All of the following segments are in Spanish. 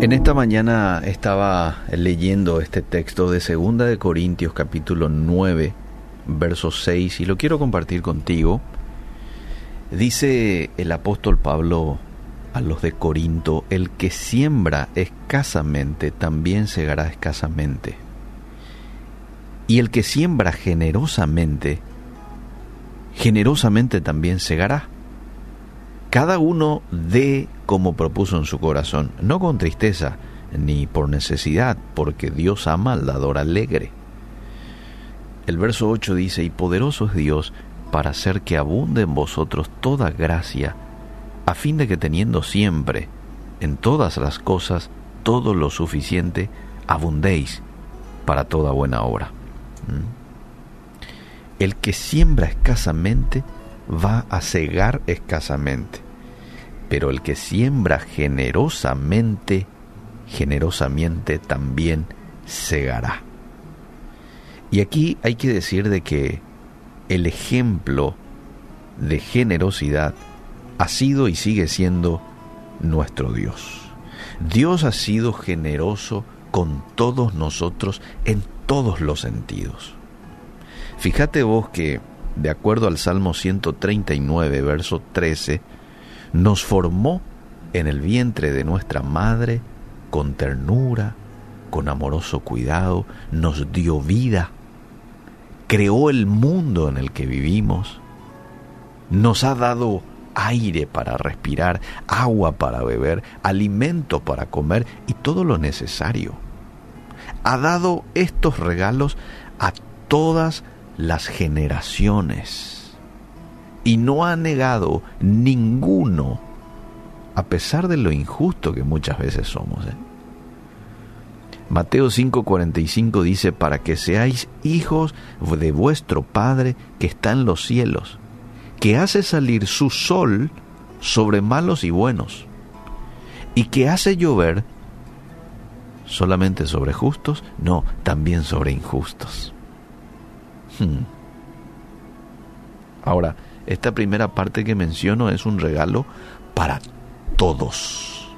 En esta mañana estaba leyendo este texto de Segunda de Corintios capítulo 9, verso 6 y lo quiero compartir contigo. Dice el apóstol Pablo a los de Corinto, el que siembra escasamente también segará escasamente. Y el que siembra generosamente, generosamente también segará. Cada uno dé como propuso en su corazón, no con tristeza ni por necesidad, porque Dios ama al dador alegre. El verso 8 dice, y poderoso es Dios para hacer que abunde en vosotros toda gracia, a fin de que teniendo siempre, en todas las cosas, todo lo suficiente, abundéis para toda buena obra. ¿Mm? El que siembra escasamente va a cegar escasamente pero el que siembra generosamente, generosamente también segará. Y aquí hay que decir de que el ejemplo de generosidad ha sido y sigue siendo nuestro Dios. Dios ha sido generoso con todos nosotros en todos los sentidos. Fíjate vos que, de acuerdo al Salmo 139, verso 13, nos formó en el vientre de nuestra madre con ternura, con amoroso cuidado, nos dio vida, creó el mundo en el que vivimos, nos ha dado aire para respirar, agua para beber, alimento para comer y todo lo necesario. Ha dado estos regalos a todas las generaciones y no ha negado ninguno, a pesar de lo injusto que muchas veces somos. ¿eh? Mateo 5:45 dice, para que seáis hijos de vuestro Padre que está en los cielos, que hace salir su sol sobre malos y buenos, y que hace llover solamente sobre justos, no, también sobre injustos. Hmm. Ahora, esta primera parte que menciono es un regalo para todos.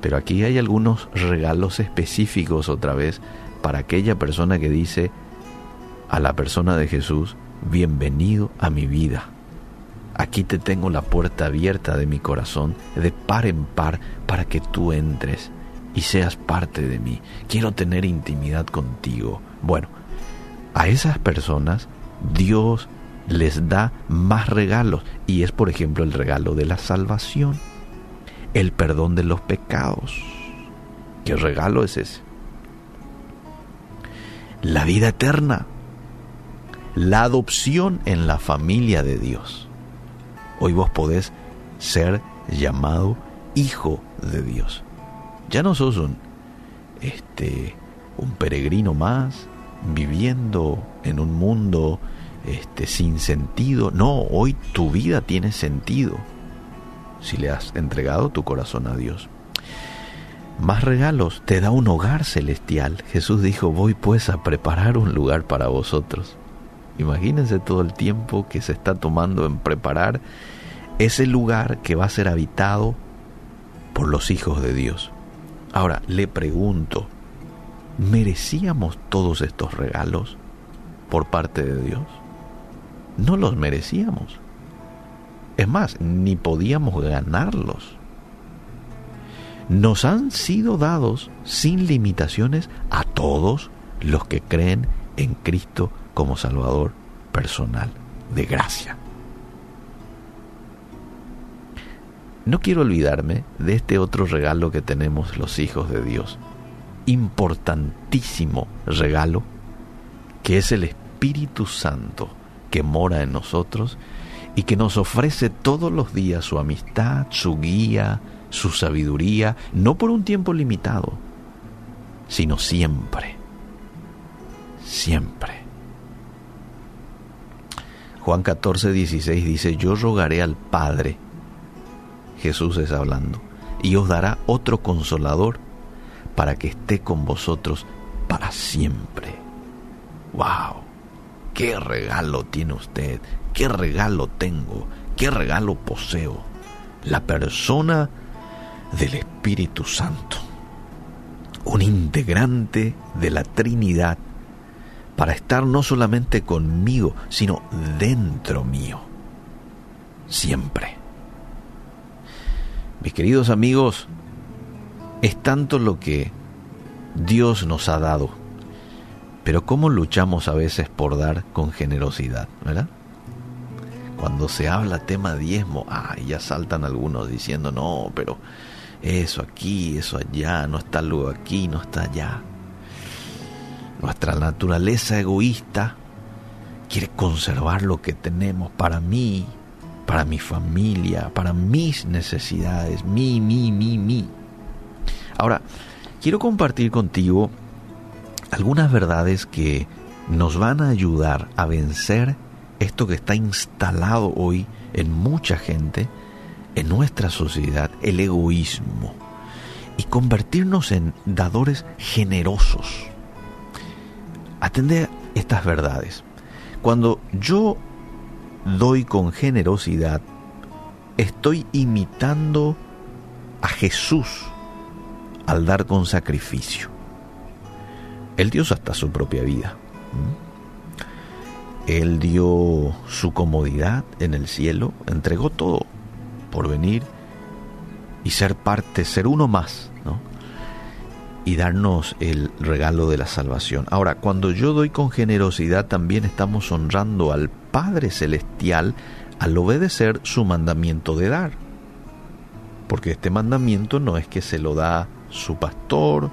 Pero aquí hay algunos regalos específicos otra vez para aquella persona que dice a la persona de Jesús, bienvenido a mi vida. Aquí te tengo la puerta abierta de mi corazón, de par en par, para que tú entres y seas parte de mí. Quiero tener intimidad contigo. Bueno, a esas personas Dios les da más regalos y es por ejemplo el regalo de la salvación, el perdón de los pecados. ¿Qué regalo es ese? La vida eterna, la adopción en la familia de Dios. Hoy vos podés ser llamado hijo de Dios. Ya no sos un este un peregrino más viviendo en un mundo este, sin sentido. No, hoy tu vida tiene sentido si le has entregado tu corazón a Dios. Más regalos, te da un hogar celestial. Jesús dijo, voy pues a preparar un lugar para vosotros. Imagínense todo el tiempo que se está tomando en preparar ese lugar que va a ser habitado por los hijos de Dios. Ahora, le pregunto, ¿merecíamos todos estos regalos por parte de Dios? no los merecíamos. Es más, ni podíamos ganarlos. Nos han sido dados sin limitaciones a todos los que creen en Cristo como Salvador personal de gracia. No quiero olvidarme de este otro regalo que tenemos los hijos de Dios, importantísimo regalo, que es el Espíritu Santo que mora en nosotros y que nos ofrece todos los días su amistad, su guía, su sabiduría, no por un tiempo limitado, sino siempre, siempre. Juan 14, 16 dice, yo rogaré al Padre, Jesús es hablando, y os dará otro consolador para que esté con vosotros para siempre. ¡Wow! ¿Qué regalo tiene usted? ¿Qué regalo tengo? ¿Qué regalo poseo? La persona del Espíritu Santo, un integrante de la Trinidad, para estar no solamente conmigo, sino dentro mío, siempre. Mis queridos amigos, es tanto lo que Dios nos ha dado, pero cómo luchamos a veces por dar con generosidad, ¿verdad? Cuando se habla tema diezmo, ay, ya saltan algunos diciendo, no, pero eso aquí, eso allá, no está luego aquí, no está allá. Nuestra naturaleza egoísta quiere conservar lo que tenemos para mí, para mi familia, para mis necesidades, mi, mi, mi, mi. Ahora, quiero compartir contigo algunas verdades que nos van a ayudar a vencer esto que está instalado hoy en mucha gente, en nuestra sociedad, el egoísmo, y convertirnos en dadores generosos. Atende estas verdades. Cuando yo doy con generosidad, estoy imitando a Jesús al dar con sacrificio. Él dio hasta su propia vida. Él dio su comodidad en el cielo, entregó todo por venir y ser parte, ser uno más, ¿no? Y darnos el regalo de la salvación. Ahora, cuando yo doy con generosidad, también estamos honrando al Padre Celestial al obedecer su mandamiento de dar. Porque este mandamiento no es que se lo da su pastor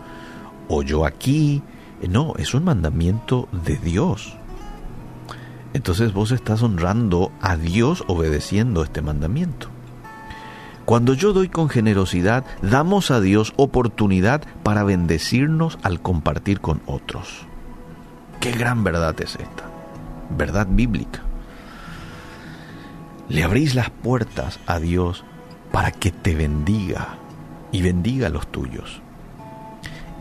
o yo aquí, no, es un mandamiento de Dios. Entonces vos estás honrando a Dios obedeciendo este mandamiento. Cuando yo doy con generosidad, damos a Dios oportunidad para bendecirnos al compartir con otros. Qué gran verdad es esta, verdad bíblica. Le abrís las puertas a Dios para que te bendiga y bendiga a los tuyos.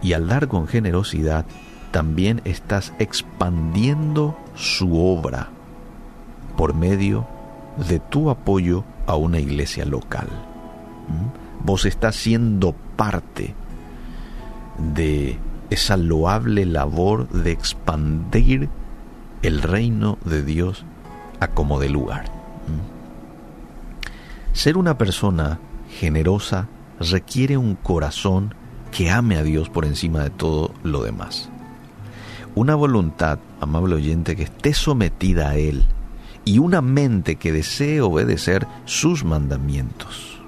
Y al dar con generosidad, también estás expandiendo su obra por medio de tu apoyo a una iglesia local. ¿Mm? Vos estás siendo parte de esa loable labor de expandir el reino de Dios a como de lugar. ¿Mm? Ser una persona generosa requiere un corazón que ame a Dios por encima de todo lo demás una voluntad, amable oyente, que esté sometida a Él y una mente que desee obedecer sus mandamientos.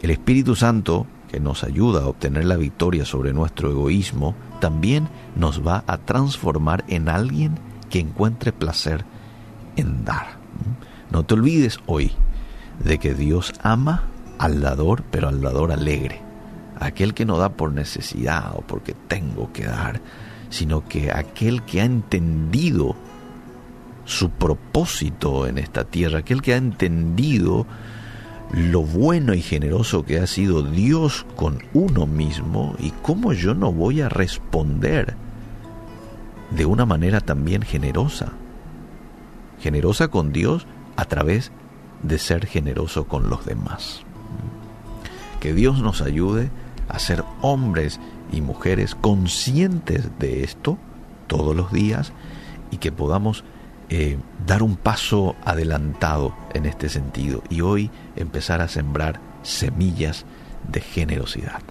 El Espíritu Santo, que nos ayuda a obtener la victoria sobre nuestro egoísmo, también nos va a transformar en alguien que encuentre placer en dar. No te olvides hoy de que Dios ama al dador, pero al dador alegre, aquel que no da por necesidad o porque tengo que dar, sino que aquel que ha entendido su propósito en esta tierra, aquel que ha entendido lo bueno y generoso que ha sido Dios con uno mismo y cómo yo no voy a responder de una manera también generosa. Generosa con Dios a través de ser generoso con los demás. Que Dios nos ayude a ser hombres y mujeres conscientes de esto todos los días y que podamos eh, dar un paso adelantado en este sentido y hoy empezar a sembrar semillas de generosidad.